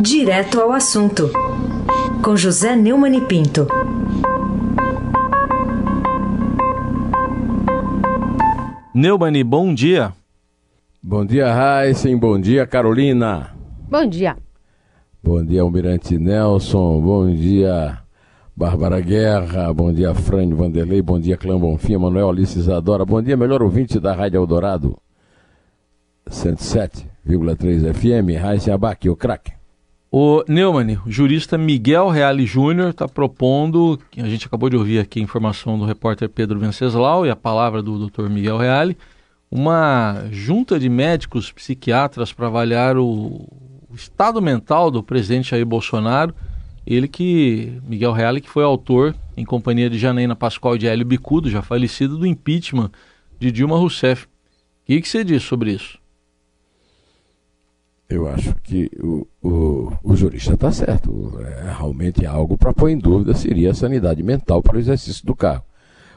Direto ao assunto, com José Neumann e Pinto. Neumani, bom dia. Bom dia, Raíssen. Bom dia, Carolina. Bom dia. Bom dia, Almirante Nelson. Bom dia, Bárbara Guerra. Bom dia, Frânio Vanderlei. Bom dia, Clã Bonfim, Manuel Alice Isadora. Bom dia, melhor ouvinte da Rádio Eldorado. 107,3 FM. Raíssen Abac, o craque. O Neumann, o jurista Miguel Reale Júnior está propondo, a gente acabou de ouvir aqui a informação do repórter Pedro Venceslau e a palavra do Dr. Miguel Reale, uma junta de médicos psiquiatras para avaliar o, estado mental do presidente Jair Bolsonaro. Ele que, Miguel Reale, que foi autor, em companhia de Janaína Pascoal e de Hélio Bicudo, já falecido, do impeachment de Dilma Rousseff. O que, que você diz sobre isso? Eu acho que o, o, o jurista está certo. É, realmente é algo para pôr em dúvida seria a sanidade mental para o exercício do cargo.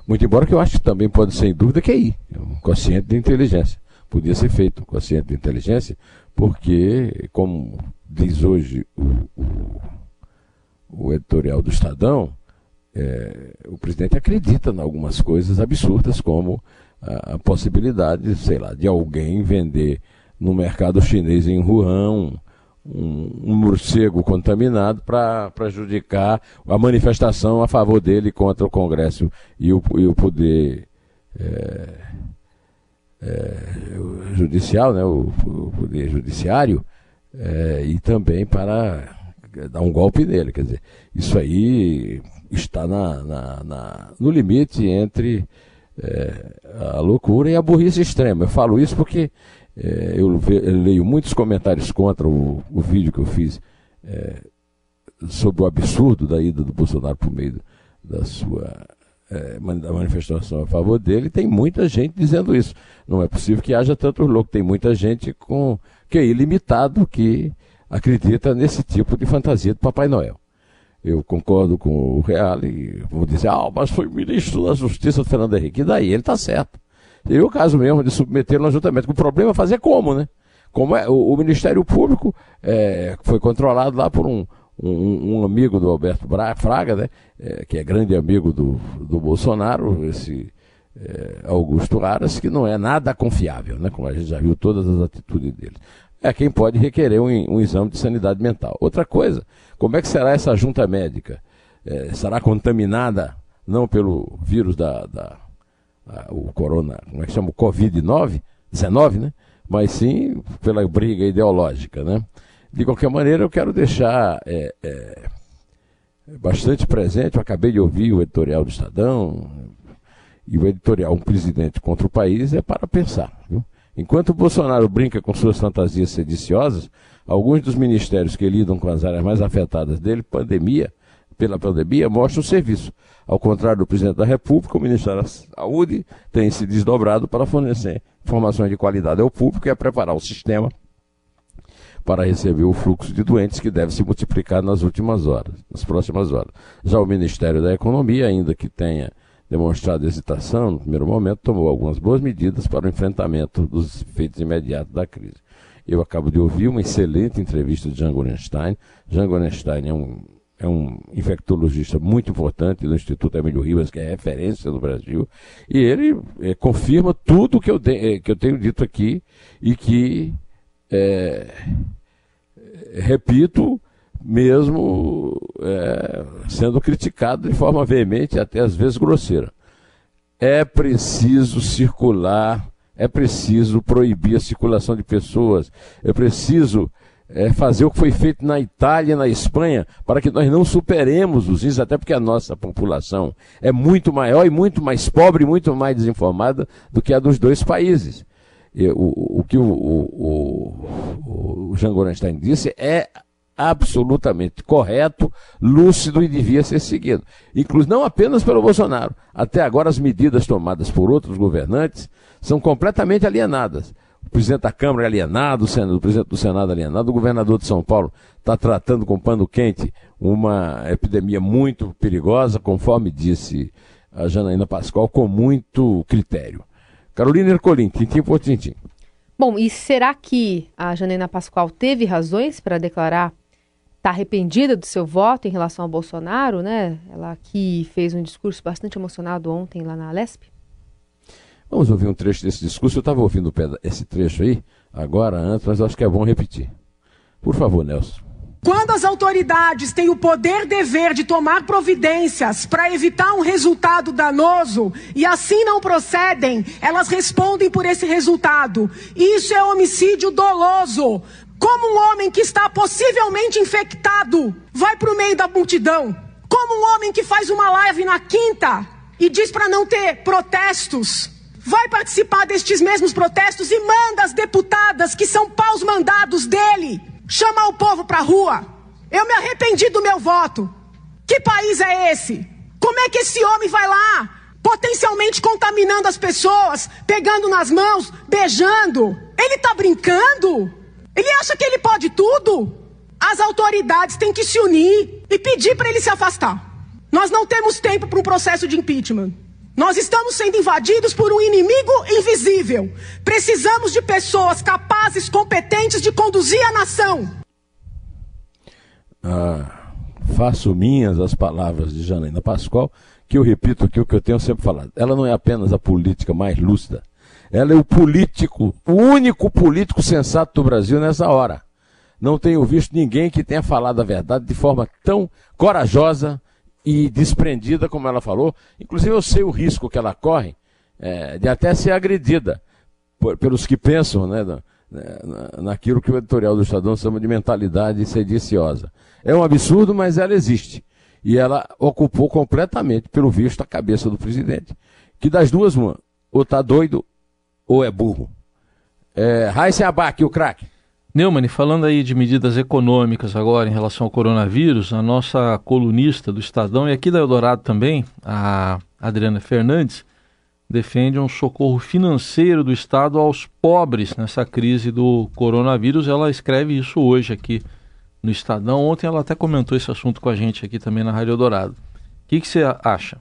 Muito embora que eu acho que também pode ser em dúvida QI, um quociente de inteligência. Podia ser feito um quociente de inteligência, porque, como diz hoje o, o, o editorial do Estadão, é, o presidente acredita em algumas coisas absurdas, como a, a possibilidade, sei lá, de alguém vender no mercado chinês em Wuhan um, um morcego contaminado para prejudicar a manifestação a favor dele contra o Congresso e o, e o poder é, é, judicial, né, o, o poder judiciário, é, e também para dar um golpe nele. Quer dizer, isso aí está na, na, na no limite entre é, a loucura e a burrice extrema. Eu falo isso porque é, eu, eu, leio muitos comentários contra o, o vídeo que eu fiz é, sobre o absurdo da ida do Bolsonaro por meio da sua é, manifestação a favor dele. Tem muita gente dizendo isso. Não é possível que haja tanto louco. Tem muita gente com que é ilimitado que acredita nesse tipo de fantasia do Papai Noel. Eu concordo com o Real e vou dizer, ah, mas foi ministro da Justiça Fernando Henrique. E daí? Ele está certo. Seria o caso mesmo de submeter no ajuntamento. O problema é fazer como, né? Como é, o, o Ministério Público é, foi controlado lá por um, um, um amigo do Alberto Fraga, né? É, que é grande amigo do, do Bolsonaro, esse é, Augusto Aras, que não é nada confiável, né? Como a gente já viu todas as atitudes dele. É quem pode requerer um, um exame de sanidade mental. Outra coisa, como é que será essa junta médica? É, será contaminada não pelo vírus da, da o corona, como é que chama? O Covid-19, 19, né? Mas sim pela briga ideológica, né? De qualquer maneira, eu quero deixar é, é, bastante presente. Eu acabei de ouvir o editorial do Estadão, e o editorial Um Presidente contra o País é para pensar. Viu? Enquanto o Bolsonaro brinca com suas fantasias sediciosas, alguns dos ministérios que lidam com as áreas mais afetadas dele, pandemia, pela pandemia, mostram o serviço. Ao contrário do presidente da República, o Ministério da Saúde tem se desdobrado para fornecer informações de qualidade ao público e a preparar o sistema para receber o fluxo de doentes que deve se multiplicar nas últimas horas, nas próximas horas. Já o Ministério da Economia, ainda que tenha demonstrado hesitação no primeiro momento, tomou algumas boas medidas para o enfrentamento dos efeitos imediatos da crise. Eu acabo de ouvir uma excelente entrevista de Jean Gorenstein. Jean Gorenstein é um é um infectologista muito importante do Instituto Emílio Ribas, que é referência no Brasil, e ele é, confirma tudo que eu, de, é, que eu tenho dito aqui e que, é, repito, mesmo é, sendo criticado de forma veemente, até às vezes grosseira. É preciso circular, é preciso proibir a circulação de pessoas, é preciso é, fazer o que foi feito na Itália e na Espanha, para que nós não superemos os índices, até porque a nossa população é muito maior e muito mais pobre, muito mais desinformada do que a dos dois países. E, o, o, que o, o, o Jean Gorenstein disse é absolutamente correto, lúcido e devia ser seguido. Inclusive, não apenas pelo Bolsonaro. Até agora, as medidas tomadas por outros governantes são completamente alienadas o presidente da Câmara alienado, o, presidente do Senado alienado, o governador de São Paulo está tratando com pano quente uma epidemia muito perigosa, conforme disse a Janaína Pascoal, com muito critério. Carolina Ercolim, tintim por tintim. Bom, e será que a Janaína Pascoal teve razões para declarar está arrependida do seu voto em relação ao Bolsonaro, né? Ela aqui fez um discurso bastante emocionado ontem lá na Alesp. Vamos ouvir um trecho desse discurso. Eu estava ouvindo esse trecho aí, agora, antes, mas acho que é bom repetir. Por favor, Nelson. Quando as autoridades têm o poder dever de tomar providências para evitar um resultado danoso e assim não procedem, elas respondem por esse resultado. Isso é homicídio doloso. Como um homem que está possivelmente infectado vai para o meio da multidão? Como um homem que faz uma live na quinta e diz para não ter protestos? Vai participar destes mesmos protestos e manda as deputadas que são paus mandados dele chamar o povo para a rua. Eu me arrependi do meu voto. Que país é esse? Como é que esse homem vai lá, potencialmente contaminando as pessoas, pegando nas mãos, beijando? Ele está brincando? Ele acha que ele pode tudo? As autoridades têm que se unir e pedir para ele se afastar. Nós não temos tempo para um processo de impeachment. Nós estamos sendo invadidos por um inimigo invisível. Precisamos de pessoas capazes, competentes de conduzir a nação. Ah, faço minhas as palavras de Janaína Pascoal, que eu repito aqui o que eu tenho sempre falado. Ela não é apenas a política mais lúcida, ela é o político, o único político sensato do Brasil nessa hora. Não tenho visto ninguém que tenha falado a verdade de forma tão corajosa, e desprendida, como ela falou. Inclusive, eu sei o risco que ela corre é, de até ser agredida por, pelos que pensam né, na, naquilo que o editorial do Estadão chama de mentalidade sediciosa. É um absurdo, mas ela existe. E ela ocupou completamente, pelo visto, a cabeça do presidente. Que das duas, uma, ou tá doido ou é burro. É, Raíssa Abac, o craque. Neumann, falando aí de medidas econômicas agora em relação ao coronavírus, a nossa colunista do Estadão e aqui da Eldorado também, a Adriana Fernandes, defende um socorro financeiro do Estado aos pobres nessa crise do coronavírus. Ela escreve isso hoje aqui no Estadão. Ontem ela até comentou esse assunto com a gente aqui também na Rádio Eldorado. O que, que você acha?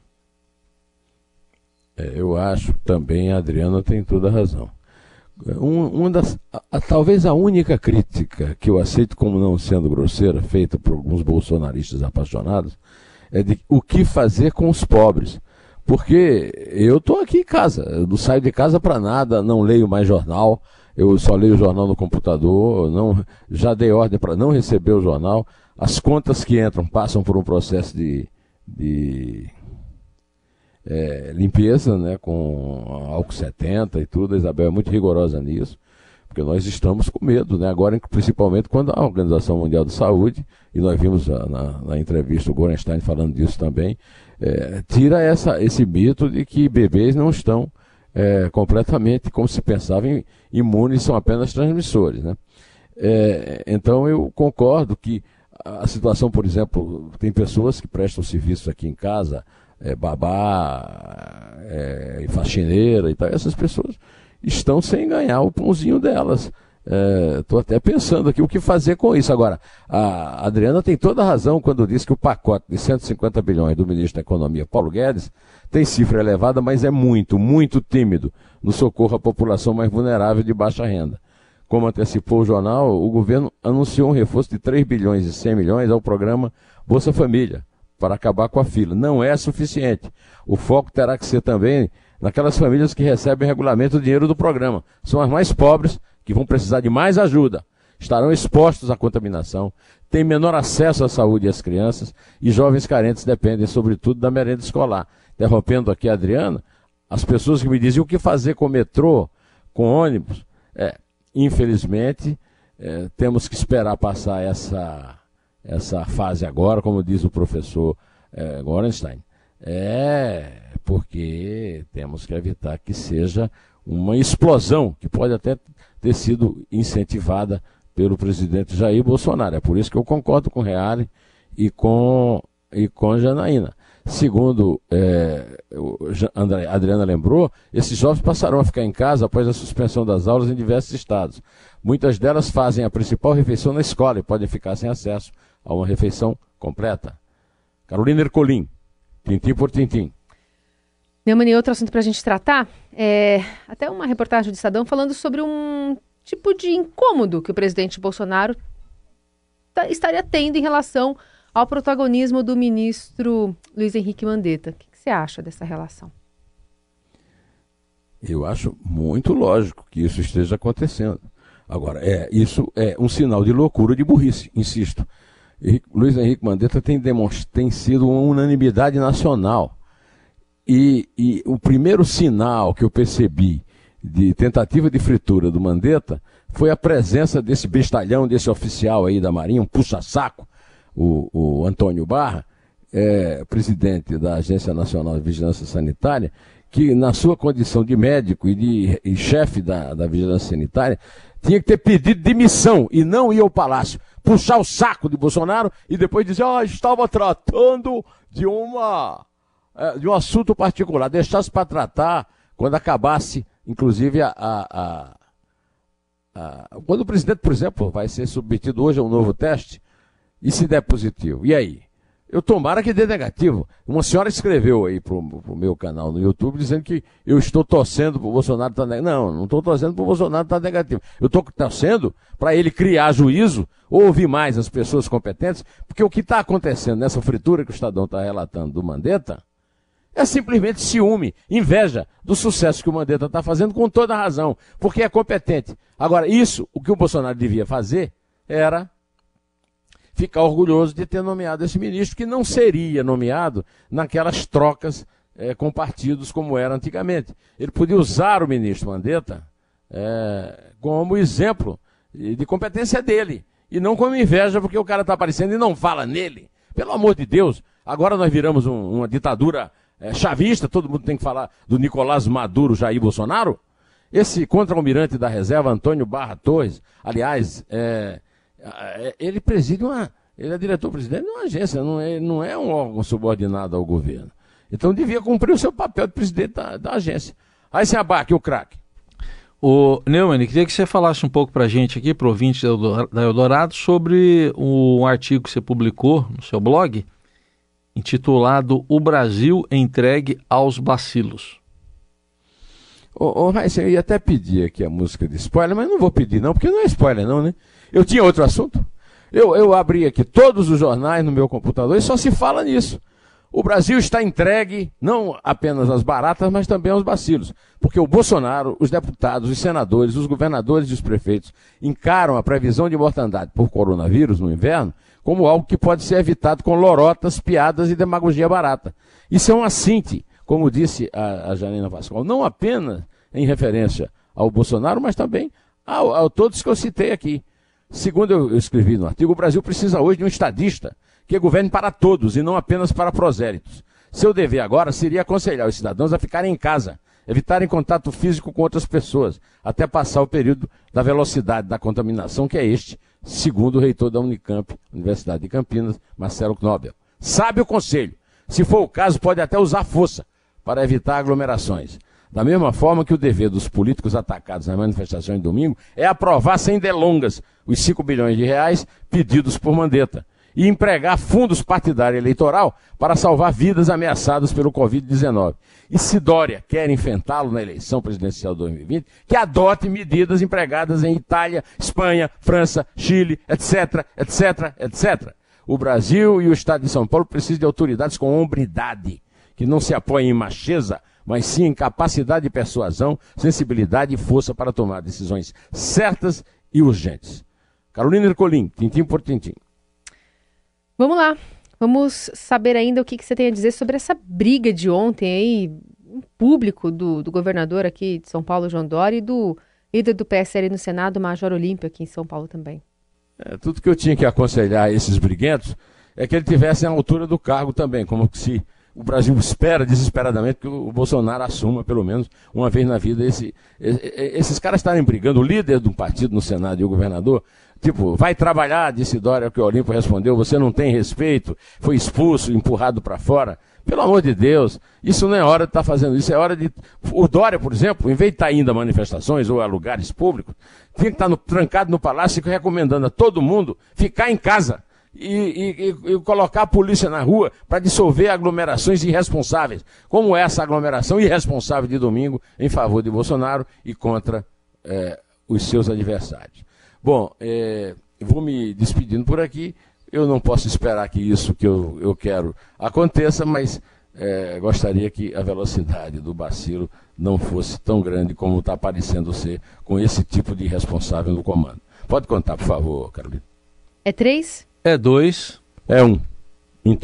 É, eu acho também a Adriana tem toda a razão. Um, uma das, a, a, talvez a única crítica que eu aceito como não sendo grosseira, feita por alguns bolsonaristas apaixonados, é de o que fazer com os pobres. Porque eu estou aqui em casa, eu não saio de casa para nada, não leio mais jornal, eu só leio o jornal no computador, não, já dei ordem para não receber o jornal. As contas que entram passam por um processo de, de é, limpeza, né, com álcool 70 e tudo. A Isabel é muito rigorosa nisso, porque nós estamos com medo, né, agora principalmente quando a Organização Mundial de Saúde, e nós vimos na, na entrevista o Gorenstein falando disso também, é, tira essa, esse mito de que bebês não estão é, completamente, como se pensava, imunes, são apenas transmissores. Né? É, então eu concordo que a situação, por exemplo, tem pessoas que prestam serviços aqui em casa, é, babá, é, faxineira e tal, essas pessoas estão sem ganhar o pãozinho delas. Estou é, até pensando aqui o que fazer com isso. Agora, a Adriana tem toda a razão quando diz que o pacote de 150 bilhões do ministro da Economia, Paulo Guedes, tem cifra elevada, mas é muito, muito tímido no socorro à população mais vulnerável de baixa renda. Como antecipou o jornal, o governo anunciou um reforço de 3 bilhões e 100 milhões ao programa Bolsa Família, para acabar com a fila. Não é suficiente. O foco terá que ser também naquelas famílias que recebem regulamento do dinheiro do programa. São as mais pobres, que vão precisar de mais ajuda. Estarão expostos à contaminação, têm menor acesso à saúde às crianças e jovens carentes dependem, sobretudo, da merenda escolar. Interrompendo aqui a Adriana, as pessoas que me diziam o que fazer com metrô, com ônibus, é, infelizmente, é, temos que esperar passar essa essa fase agora, como diz o professor é, Gorenstein. É porque temos que evitar que seja uma explosão que pode até ter sido incentivada pelo presidente Jair Bolsonaro. É por isso que eu concordo com Reale e com, e com Janaína. Segundo é, André, Adriana lembrou, esses jovens passarão a ficar em casa após a suspensão das aulas em diversos estados. Muitas delas fazem a principal refeição na escola e podem ficar sem acesso a uma refeição completa. Carolina Ercolim, tintim por tintim. Neumann, outro assunto para a gente tratar é até uma reportagem do Estadão falando sobre um tipo de incômodo que o presidente Bolsonaro estaria tendo em relação ao protagonismo do ministro Luiz Henrique Mandetta. O que, que você acha dessa relação? Eu acho muito lógico que isso esteja acontecendo. Agora, é, isso é um sinal de loucura, de burrice, insisto. Luiz Henrique Mandetta tem, tem sido uma unanimidade nacional. E, e, o primeiro sinal que eu percebi de tentativa de fritura do Mandetta foi a presença desse bestalhão, desse oficial aí da Marinha, um puxa-saco, o, o Antônio Barra, é, presidente da Agência Nacional de Vigilância Sanitária, que na sua condição de médico e de e chefe da, da Vigilância Sanitária, tinha que ter pedido demissão e não ir ao palácio, puxar o saco de Bolsonaro e depois dizer, ah, estava tratando de uma é, de um assunto particular, deixasse para tratar quando acabasse, inclusive, a, a, a, a, quando o presidente, por exemplo, vai ser submetido hoje a um novo teste e se der positivo. E aí? Eu tomara que dê negativo. Uma senhora escreveu aí pro, pro meu canal no YouTube dizendo que eu estou torcendo pro Bolsonaro estar tá negativo. Não, não estou torcendo pro Bolsonaro estar tá negativo. Eu estou torcendo para ele criar juízo, ouvir mais as pessoas competentes, porque o que está acontecendo nessa fritura que o Estadão está relatando do Mandetta é simplesmente ciúme, inveja do sucesso que o Mandetta está fazendo com toda a razão, porque é competente. Agora, isso, o que o Bolsonaro devia fazer era ficar orgulhoso de ter nomeado esse ministro, que não seria nomeado naquelas trocas é, com partidos como era antigamente. Ele podia usar o ministro Mandetta é, como exemplo de competência dele, e não como inveja, porque o cara está aparecendo e não fala nele. Pelo amor de Deus, agora nós viramos um, uma ditadura é, chavista, todo mundo tem que falar do Nicolás Maduro, Jair Bolsonaro. Esse contra-almirante da reserva, Antônio Barra Torres, aliás, é, ele preside uma. Ele é diretor-presidente de uma agência, não é, não é um órgão subordinado ao governo. Então devia cumprir o seu papel de presidente da, da agência. Aí se abaque o craque. O Neumann, queria que você falasse um pouco para a gente aqui, ouvinte da Eldorado, sobre um artigo que você publicou no seu blog, intitulado O Brasil entregue aos bacilos. Ô, ô Raíssa, eu ia até pedir aqui a música de spoiler, mas não vou pedir não, porque não é spoiler não, né? Eu tinha outro assunto. Eu, eu abri aqui todos os jornais no meu computador e só se fala nisso. O Brasil está entregue não apenas às baratas, mas também aos bacilos. Porque o Bolsonaro, os deputados, os senadores, os governadores e os prefeitos encaram a previsão de mortandade por coronavírus no inverno como algo que pode ser evitado com lorotas, piadas e demagogia barata. Isso é um assinte, como disse a, a Janina Pascoal, não apenas em referência ao Bolsonaro, mas também a, todos que eu citei aqui. Segundo eu, eu escrevi no artigo, o Brasil precisa hoje de um estadista que governe para todos e não apenas para proséritos. Seu dever agora seria aconselhar os cidadãos a ficarem em casa, evitarem contato físico com outras pessoas, até passar o período da velocidade da contaminação, que é este, segundo o reitor da Unicamp, Universidade de Campinas, Marcelo Knobel. Sabe o conselho. Se for o caso, pode até usar força para evitar aglomerações. Da mesma forma que o dever dos políticos atacados nas manifestações de domingo é aprovar sem delongas os 5 bilhões de reais pedidos por Mandetta e empregar fundos partidário eleitoral para salvar vidas ameaçadas pelo Covid-19. E se Dória quer enfrentá-lo na eleição presidencial de 2020, que adote medidas empregadas em Itália, Espanha, França, Chile, etc, etc, etc. O Brasil e o Estado de São Paulo precisam de autoridades com hombridade, que não se apoiem em macheza, mas sim em capacidade de persuasão, sensibilidade e força para tomar decisões certas e urgentes. Carolina Ercolim, tintim por tintim. Vamos lá. Vamos saber ainda o que, que, você tem a dizer sobre essa briga de ontem aí, público do, do governador aqui de São Paulo, João Dória, e do líder do PSL no Senado, Major Olímpio, aqui em São Paulo também. É, tudo que eu tinha que aconselhar esses briguentos é que ele tivesse a altura do cargo também, como se o Brasil espera desesperadamente que o Bolsonaro assuma, pelo menos uma vez na vida, esse, esses caras estarem brigando, o líder de um partido no Senado e o governador, tipo, vai trabalhar, disse Dória, que o Olimpo respondeu, você não tem respeito, foi expulso, empurrado para fora. Pelo amor de Deus, isso não é hora de estar tá fazendo isso, é hora de. O Dória, por exemplo, em vez de estar tá indo a manifestações ou a lugares públicos, tinha que estar tá no, trancado no palácio recomendando a todo mundo ficar em casa e, e, e colocar a polícia na rua para dissolver aglomerações irresponsáveis, como essa aglomeração irresponsável de domingo em favor de Bolsonaro e contra é, os seus adversários. Bom, é, vou me despedindo por aqui. Eu não posso esperar que isso que eu, eu quero aconteça, mas é, gostaria que a velocidade do bacilo não fosse tão grande como está parecendo ser com esse tipo de responsável no comando. Pode contar, por favor, Carolina. É três? É dois. É um. Em.